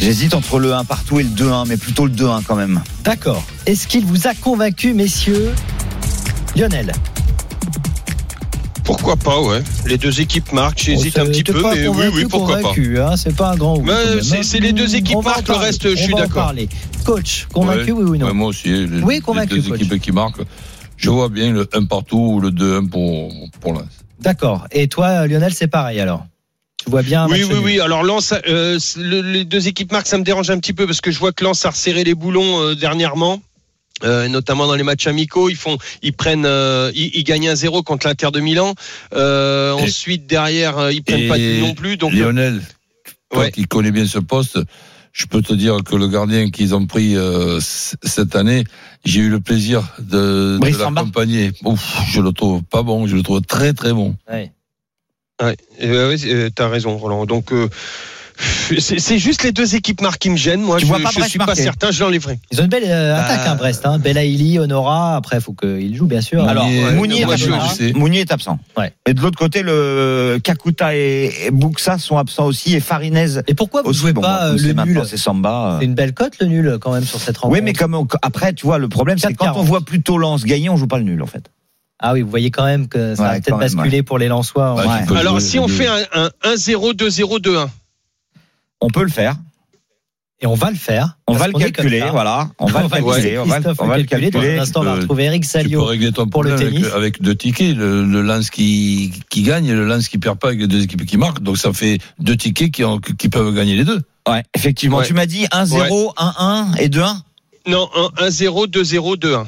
J'hésite entre le 1 partout et le 2-1, mais plutôt le 2-1 quand même. D'accord. Est-ce qu'il vous a convaincu, messieurs Lionel Pourquoi pas, ouais. Les deux équipes marquent, j'hésite Oh, un petit peu, pas mais oui, oui, pourquoi pas. convaincu, hein, c'est pas un grand c'est- hein. c'est les deux équipes On marquent, le reste, je suis on va en d'accord. parler. Coach, convaincu, Ouais. oui ou non Ouais, moi aussi, les, Oui, les convaincu, deux coach. équipes qui marquent. Je vois bien le 1 partout ou le 2-1 pour, pour Lens. D'accord. Et toi, Lionel, c'est pareil alors Tu vois bien un Oui, oui, oui. Alors Lens, euh, c'est- le- les deux équipes marquent, ça me dérange un petit peu parce que je vois que Lens a resserré les boulons euh, dernièrement. euh, notamment dans les matchs amicaux, ils font, ils prennent, euh, ils, ils gagnent un 0 contre l'Inter de Milan. Euh, Et- ensuite derrière, ils prennent pas de non plus. Donc Lionel, toi ouais. qui connais bien ce poste, je peux te dire que le gardien qu'ils ont pris euh, cette année, j'ai eu le plaisir de, l'accompagner. Ouf, je le trouve pas bon, je le trouve très très bon. Ouais. Ouais, euh, ouais, euh, t'as raison, Roland. Donc euh, c'est juste les deux équipes marquent qui me gênent. Moi, Tu je, vois pas je Brest suis pas certain. Je l'enlèverai. Ils ont une belle euh, Bah, attaque, hein, Brest. Hein. Belaïli, Honora. Après, il faut qu'il joue, bien sûr. Alors, Mounier, ouais, Mounier, moi, est je- absent. je sais. Mounier est absent. Ouais. Et de l'autre côté, le Kakuta et, et Buxa sont absents aussi, et Farinez Et pourquoi vous jouez Bon, pas bon, euh, c'est le nul C'est Samba. C'est une belle cote, le nul, quand même, sur cette rencontre. Oui, mais comme on- après, tu vois, le problème, c'est quand 4,40. on voit plutôt Lens gagner, on joue pas le nul, en fait. Ah oui, vous voyez quand même que ça Ouais, va peut-être basculer pour les Lensois. Bah, Ouais. Alors jouer si on fait un, un 1-0, 2-0, 2-1. On peut le faire. Et on va le faire. On va le calculer, voilà. On va le calculer, on va, Christophe on va le calculer. Dans un instant, on va Euh, retrouver Eric Tu peux Salio. pour le avec, tennis. avec deux tickets. Le, le lance qui, qui gagne et le lance qui perd pas avec les deux équipes qui marquent. Donc ça fait deux tickets qui, ont- qui peuvent gagner les deux. Ouais, effectivement. Ouais. Tu m'as dit 1-0, 1-1 et 2-1 Non, 1-0, 2-0, 2-1.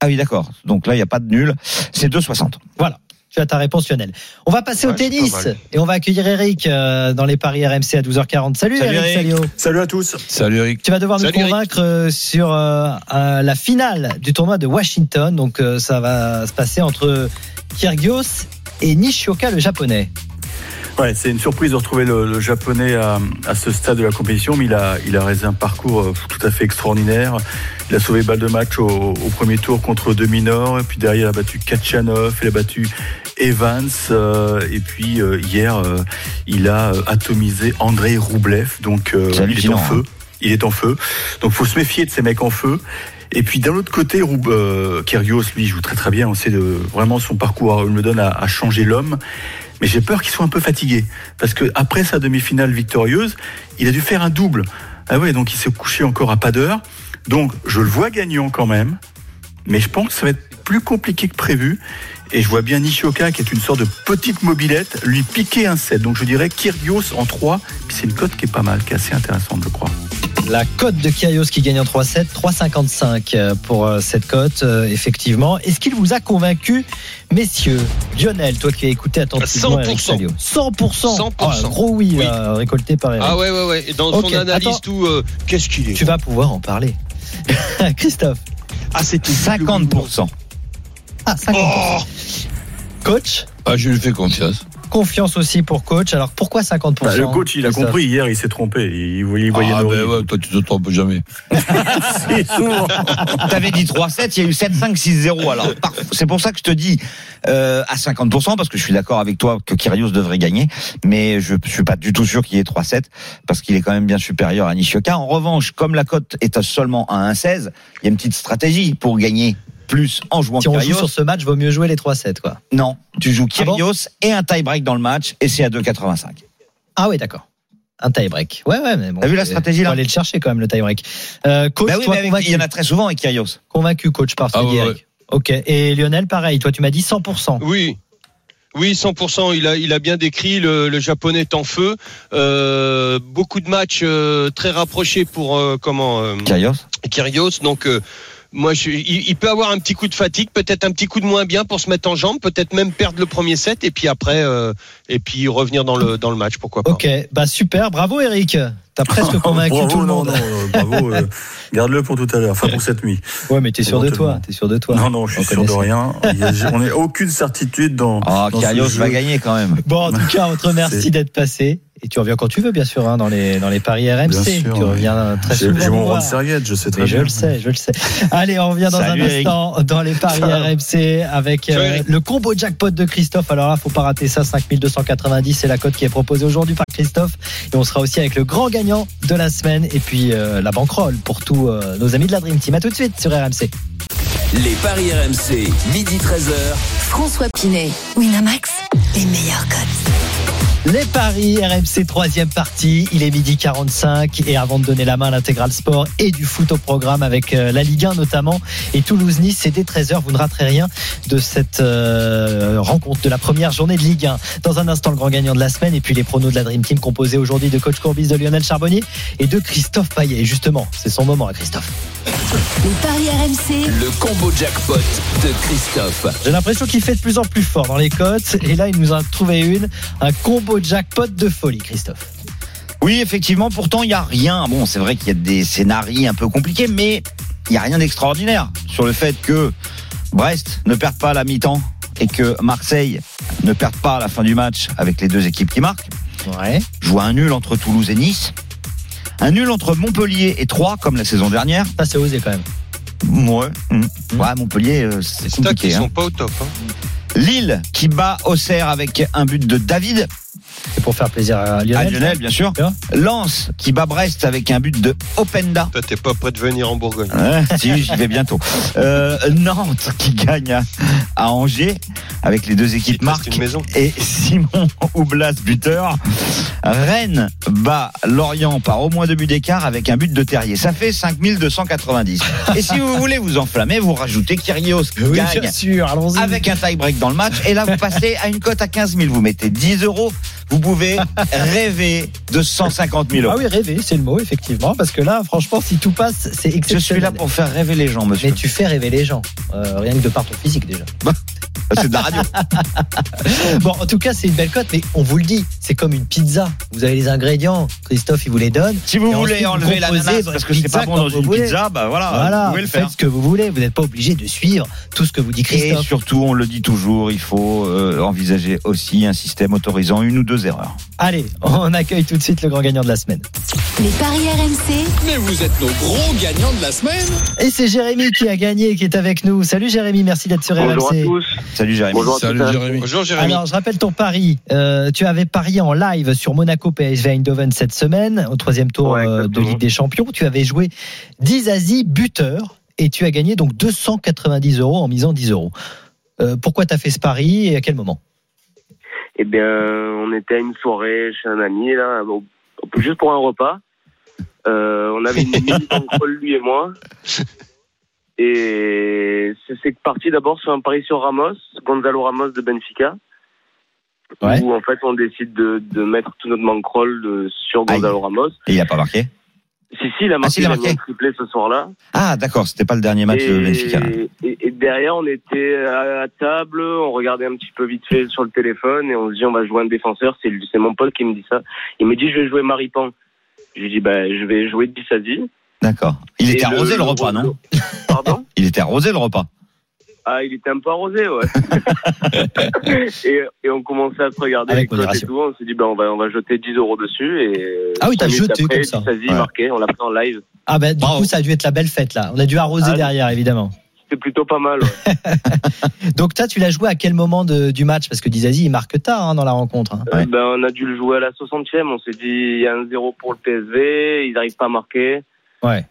Ah oui, d'accord. Donc là, il n'y a pas de nul. C'est 2,60. Voilà. Tu as ta réponse, Lionel. On va passer Ouais, au tennis et on va accueillir Eric euh, dans les paris RMC à 12h40. Salut, Salut, Eric, Eric. Salio. Salut à tous. Salut Eric. Tu vas devoir Salut, nous convaincre euh, sur euh, euh, la finale du tournoi de Washington. Donc euh, ça va se passer entre Kyrgios et Nishioka, le japonais. Ouais, c'est une surprise de retrouver le, le japonais à, à ce stade de la compétition, mais il a, il a réalisé un parcours euh, tout à fait extraordinaire. Il a sauvé balle de match au, au premier tour contre deux mineurs, et puis derrière il a battu Kachanov, il a battu Evans, euh, et puis euh, hier euh, il a euh, atomisé Andrei Roublev, donc euh, il est en feu. Il est en feu, donc faut se méfier de ces mecs en feu. Et puis d'un autre côté, Roub, euh, Kyrgios, lui, joue très très bien. On sait de, vraiment son parcours, il me donne à, à changer l'homme. Mais j'ai peur qu'il soit un peu fatigué. Parce que après sa demi-finale victorieuse, il a dû faire un double. Ah ouais, donc il s'est couché encore à pas d'heure. Donc je le vois gagnant quand même. Mais je pense que ça va être plus compliqué que prévu. Et je vois bien Nishioka, qui est une sorte de petite mobilette, lui piquer un set. Donc je dirais Kyrgios en 3. Puis c'est une cote qui est pas mal, qui est assez intéressante, je crois. La cote de Kyrgios qui gagne en 3-7, 3,55 euh, pour euh, cette cote, euh, effectivement. Est-ce qu'il vous a convaincu, messieurs? Lionel, toi qui as écouté attentivement Eric 100%. Salio. 100%. 100%. Ah, un gros oui, Oui. récolté par Eric. Ah ouais, ouais, ouais. Et dans Ok, son analyse, attends. tout, euh, qu'est-ce qu'il est Tu vas pouvoir en parler. Christophe. Ah, c'était 50%. Ah, 50%. Oh Coach, Ah, je lui fais confiance. confiance aussi pour coach. Alors pourquoi 50% Bah, le coach, il a compris. Hier, il s'est trompé. Il, voyait- il voyait ah, ben ouais, toi, tu te trompes jamais. C'est souvent. T'avais dit 3-7, il y a eu 7-5-6-0. Alors, c'est pour ça que je te dis euh, à 50%, parce que je suis d'accord avec toi que Kyrgios devrait gagner, mais je suis pas du tout sûr qu'il y ait 3-7, parce qu'il est quand même bien supérieur à Nishioka. En revanche, comme la cote est à seulement à 1-16, il y a une petite stratégie pour gagner plus en jouant Si on joue sur ce match, vaut mieux jouer les 3-7, quoi. Non, tu joues Ah bon Kyrgios et un tie-break dans le match, et c'est à 2,85. Ah oui, d'accord. Un tie-break. Ouais, ouais, mais bon. T'as vu la stratégie, là faut aller le chercher quand même, le tie-break. Euh, coach, Bah oui, toi, mais avec- convaincu, il y en a très souvent avec Kyrgios. convaincu, coach, par ce Ah ouais. Ok. Et Lionel, pareil. Toi, tu m'as dit 100%. Oui. Oui, 100%. Il a, il a bien décrit. Le, le japonais est en feu. Euh, beaucoup de matchs euh, très rapprochés pour euh, comment euh, Kyrgios Kyrgios. Donc, euh, moi, je, il, il peut avoir un petit coup de fatigue, peut-être un petit coup de moins bien pour se mettre en jambe, peut-être même perdre le premier set et puis après, euh, et puis revenir dans le dans le match. Pourquoi pas Ok. Bah super. Bravo, Eric. T'as presque convaincu bravo, tout le non, monde. non, euh, bravo. euh, Garde-le pour tout à l'heure. Enfin, pour cette nuit. Ouais, mais t'es sûr de toi. T'es sûr de toi. Non, non, je suis On sûr de rien. A- on n'a aucune certitude dans. Oh, dans jeu. va gagner quand même. Bon, en tout cas, on te remercie d'être passé. Et tu reviens quand tu veux, bien sûr, hein, dans les dans les paris RMC. Bien sûr, tu oui. reviens très souvent. j'ai mon roi de serviette, je sais très Mais je bien. le sais, je le sais. Allez, on revient dans Salut, un Eric. instant dans les paris RMC avec euh, le combo jackpot de Christophe. Alors là, faut pas rater ça. 5290, c'est la cote qui est proposée aujourd'hui par Christophe. Et on sera aussi avec le grand gagnant de la semaine et puis euh, la banquerolle pour tous euh, nos amis de la Dream Team. À tout de suite sur RMC. Les paris RMC, midi 13h. François Pinet, Winamax, les meilleurs cotes. Les paris RMC troisième partie, il est midi 45 et avant de donner la main à l'intégral sport et du foot au programme avec euh, la Ligue 1 notamment et Toulouse-Nice, c'est dès 13h, vous ne raterez rien de cette euh, rencontre de la première journée de Ligue 1. Dans un instant, le grand gagnant de la semaine et puis les pronos de la Dream Team composés aujourd'hui de coach Courbis, de Lionel Charbonnier et de Christophe Payet. Et justement, c'est son moment à Christophe. Les paris RMC, Le combo jackpot de Christophe. J'ai l'impression qu'il fait de plus en plus fort dans les cotes et là, il nous a trouvé une, un combo jackpot de folie, Christophe. Oui, effectivement, pourtant, il n'y a rien. Bon, c'est vrai qu'il y a des scénarios un peu compliqués, mais il n'y a rien d'extraordinaire sur le fait que Brest ne perde pas à la mi-temps et que Marseille ne perde pas à la fin du match avec les deux équipes qui marquent. Ouais. Joue un nul entre Toulouse et Nice. Un nul entre Montpellier et Troyes, comme la saison dernière. Ça, c'est osé quand même. Ouais, mm. ouais Montpellier, euh, c'est compliqué. ils hein. sont pas au top. hein. Lille qui bat Auxerre avec un but de David. C'est pour faire plaisir à Lionel. À Lionel, bien sûr. Lens qui bat Brest avec un but de Openda. Toi, t'es pas prêt de venir en Bourgogne. Si, j'y vais bientôt. Euh, Nantes qui gagne à, à Angers avec les deux équipes Marc et Simon Oublas buteur. Rennes bat Lorient par au moins deux buts d'écart avec un but de Terrier. Ça fait 5290. Et si vous voulez vous enflammer, vous rajoutez Kyrgios qui Oui, gagne bien sûr, allons-y. avec un tie-break dans le match. Et là, vous passez à une cote à 15 000. Vous mettez 10 euros. Vous pouvez rêver de 150 000 Ah euros. oui, rêver, c'est le mot, effectivement. Parce que là, franchement, si tout passe, c'est exceptionnel. Je suis là pour faire rêver les gens, monsieur. Mais tu fais rêver les gens. Euh, rien que de par ton physique, déjà. C'est de la radio. Bon, en tout cas, c'est une belle cote, mais on vous le dit, c'est comme une pizza. Vous avez les ingrédients, Christophe, il vous les donne. Si vous Et voulez ensuite, enlever votre parce que c'est pas bon dans vous une voulez. pizza, bah voilà, Voilà, vous pouvez le faites faire. ce que vous voulez. Vous n'êtes pas obligé de suivre tout ce que vous dit Et Christophe. surtout, on le dit toujours, il faut euh, envisager aussi un système autorisant une ou deux erreurs. Allez, on accueille tout de suite le grand gagnant de la semaine. Les paris RMC, Mais vous êtes nos gros gagnants de la semaine. Et c'est Jérémy qui a gagné, qui est avec nous. Salut Jérémy, merci d'être sur Bonjour à RMC. tous. Salut Jérémy. Bonjour Salut. Jérémy. Bonjour Jérémy. Alors, je rappelle ton pari. Euh, tu avais parié en live sur Monaco PSV Eindhoven cette semaine, au troisième tour Ouais, euh, de. Ligue des Champions. Tu avais joué Dizazi buteur et tu as gagné donc 290 euros en misant 10 euros. Euh, pourquoi tu as fait ce pari et à quel moment? Eh bien, on était à une soirée chez un ami, là, juste pour un repas. Euh, on avait une mise en call, lui et moi. Et c'est parti d'abord sur un pari sur Ramos, Gonzalo Ramos de Benfica. Ouais. Où en fait on décide de, de mettre tout notre bankroll de, sur Gonzalo Ramos. Et il a pas marqué? Si, si, il a marqué, si, il a a triplé ce soir-là. Ah d'accord, c'était pas le dernier match de Benfica. Et, derrière, on était à, à table, on regardait un petit peu vite fait sur le téléphone et on se dit on va jouer un défenseur. C'est mon pote qui me dit ça. Il me dit je vais jouer Maripan. Je lui dis bah je vais jouer Dissasi. D'accord. Il Et était arrosé le, le- repas, non Pardon Il était arrosé le repas. Ah, il était un peu arrosé, ouais. et, et on commençait à se regarder Avec et tout. On s'est dit bah on va on va jeter 10 euros dessus et Ah oui, t'as jeté après, comme ça. Dissasi Ouais. marqué. On l'a pris en live. Ah ben du Bravo. coup ça a dû être la belle fête là. On a dû arroser Ah, derrière évidemment. C'était plutôt pas mal. ouais. Donc toi tu l'as joué à quel moment de- du match? Parce que Dizazi il marque tard hein, dans la rencontre. hein. Euh, ben, on a dû le jouer à la 60e. On s'est dit, il y a un 0 pour le PSV. Ils n'arrivent pas à marquer. Ouais.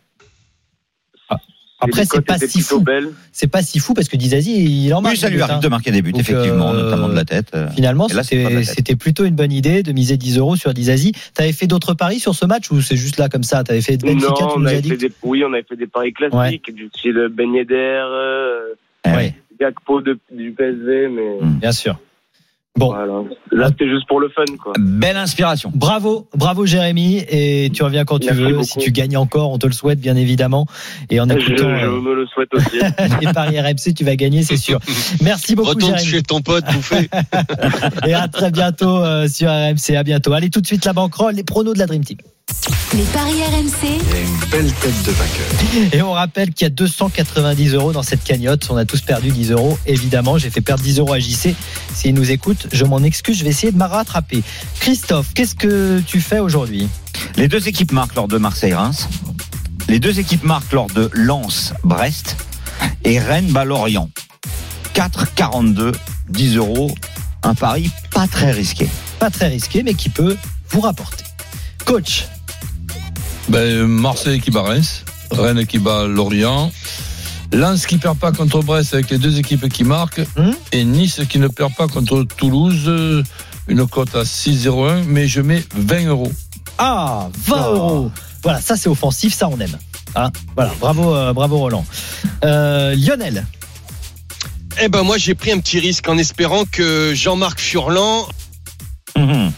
Et Après c'est pas si fou. C'est pas si fou parce que Dizazi il en marque. Oui, ça lui arrive hein. de marquer des buts, Donc, effectivement, euh, notamment de la tête. euh. Finalement, c'était plutôt une bonne idée de miser 10 euros sur Dizazi. T'avais fait d'autres paris sur ce match ou c'est juste là comme ça? T'avais fait Benfica, non, tu on avait dit fait des, oui, on avait fait des paris classiques, du style Ben Yedder, euh, Eh Ouais, Gakpo de, du PSV, mais Mm. bien sûr. Bon, voilà. Là, c'était juste pour le fun, quoi. Belle inspiration. bravo, bravo Jérémy, et tu reviens quand tu Merci veux. beaucoup. Si tu gagnes encore, on te le souhaite bien évidemment. Et en Je, écoutant je euh, me le souhaite aussi. les paris RMC, tu vas gagner, c'est sûr. Merci beaucoup Retourne Jérémy. chez ton pote, bouffé. Et à très bientôt euh, sur RMC. À bientôt. Allez tout de suite la banquerolle, les pronos de la Dream Team. Les paris RMC, Il a une belle tête de vainqueur. Et on rappelle qu'il y a 290 euros dans cette cagnotte. On a tous perdu 10 euros, évidemment. J'ai fait perdre 10 euros à JC. S'il nous écoute, je m'en excuse. Je vais essayer de me rattraper. Christophe, qu'est-ce que tu fais aujourd'hui? Les deux équipes marquent lors de Marseille-Reims. Les deux équipes marquent lors de Lens-Brest. Et Rennes-Bas-Lorient. 4,42, 10 euros. Un pari pas très risqué. Pas très risqué, mais qui peut vous rapporter. Coach, Ben, Marseille qui bat Reims, Rennes qui bat Lorient, Lens qui perd pas contre Brest avec les deux équipes qui marquent, Hmm. et Nice qui ne perd pas contre Toulouse, euh, une cote à 6,01, mais je mets 20 euros. ah, 20 euros. Voilà, ça c'est offensif, ça on aime. Hein voilà, bravo, euh, bravo Roland. Euh, Lionel, Eh ben moi j'ai pris un petit risque en espérant que Jean-Marc Furlan Mhm.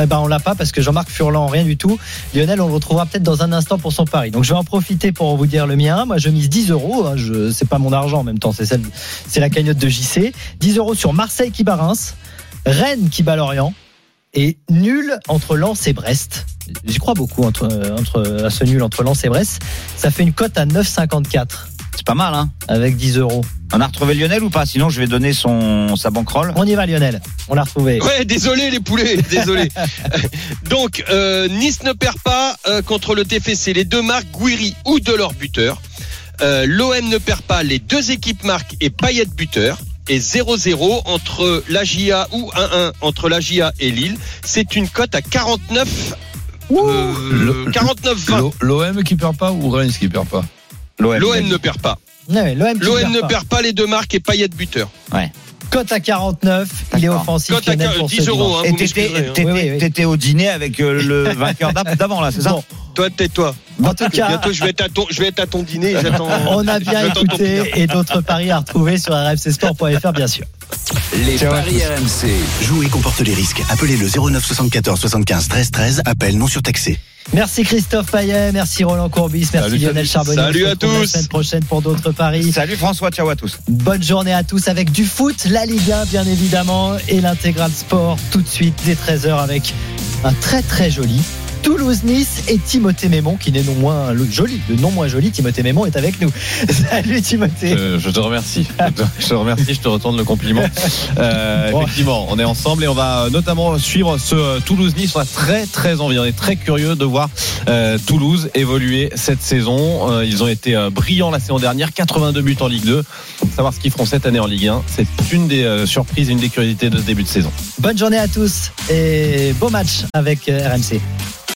Eh ben, on l'a pas parce que Jean-Marc Furlan, rien du tout. Lionel, on le retrouvera peut-être dans un instant pour son pari. Donc, je vais en profiter pour vous dire le mien. Moi, je mise 10 euros. Hein. Je, c'est pas mon argent en même temps. C'est celle, c'est la cagnotte de JC. 10 euros sur Marseille qui bat Reims, Rennes qui bat Lorient et nul entre Lens et Brest. J'y crois beaucoup entre, euh, entre, à ce nul entre Lens et Brest. Ça fait une cote à 9,54 C'est pas mal, hein avec 10 euros. On a retrouvé Lionel ou pas? Sinon, je vais donner son, sa banquerolle. On y va, Lionel. On l'a retrouvé. Ouais, désolé les poulets, désolé. Donc euh, Nice ne perd pas euh, contre le TFC. Les deux marques Guiri ou de leur buteur. Euh, L'OM ne perd pas. Les deux équipes marquent et Payet buteur. et 0-0 entre la GIA ou 1-1 entre la GIA et Lille. C'est une cote à 49 euh, 49-20. L'OM qui perd pas ou Reims qui perd pas? L'OM ne perd pas. Ouais, L'OM ne pas. perd pas les deux marques et Payet buteur. Cote à 49, il est offensif. Cote à Lionel, pour 10 ce euros, hein, Et t'étais hein. t'étais- Oui, oui, au dîner avec euh, le vainqueur d'avant, là, c'est ça Bon, Toi, tais-toi. en tout cas, Bientôt, je vais être à ton, je vais être à ton dîner. et J'attends. on a bien écouté et d'autres paris à retrouver sur rmcsport.fr, bien sûr. Les paris RMC. Jouer comporte les risques. Appelez le 09 74 75 13 13. Appel non surtaxé. Merci Christophe Payet, merci Roland Courbis, merci Salut, Lionel. Charbonnier. Salut à retrouve La tous. semaine prochaine pour d'autres paris. Salut François, ciao à tous. Bonne journée à tous avec du foot, la Ligue 1 bien évidemment et l'intégral sport tout de suite dès 13h avec un très très joli Toulouse-Nice et Timothée Mémon qui n'est non moins le joli, le non moins joli Timothée Mémon est avec nous. Salut Timothée. Euh, je te remercie. Je te remercie, je te retourne le compliment. Euh, Bon. Effectivement, on est ensemble et on va notamment suivre ce euh, Toulouse-Nice. On a très très envie, on est très curieux de voir euh, Toulouse évoluer cette saison. Ils ont été brillants la saison dernière, 82 buts en Ligue 2. Savoir ce qu'ils feront cette année en Ligue 1, c'est une des surprises, une des curiosités de ce début de saison. Bonne journée à tous et beau match avec RMC.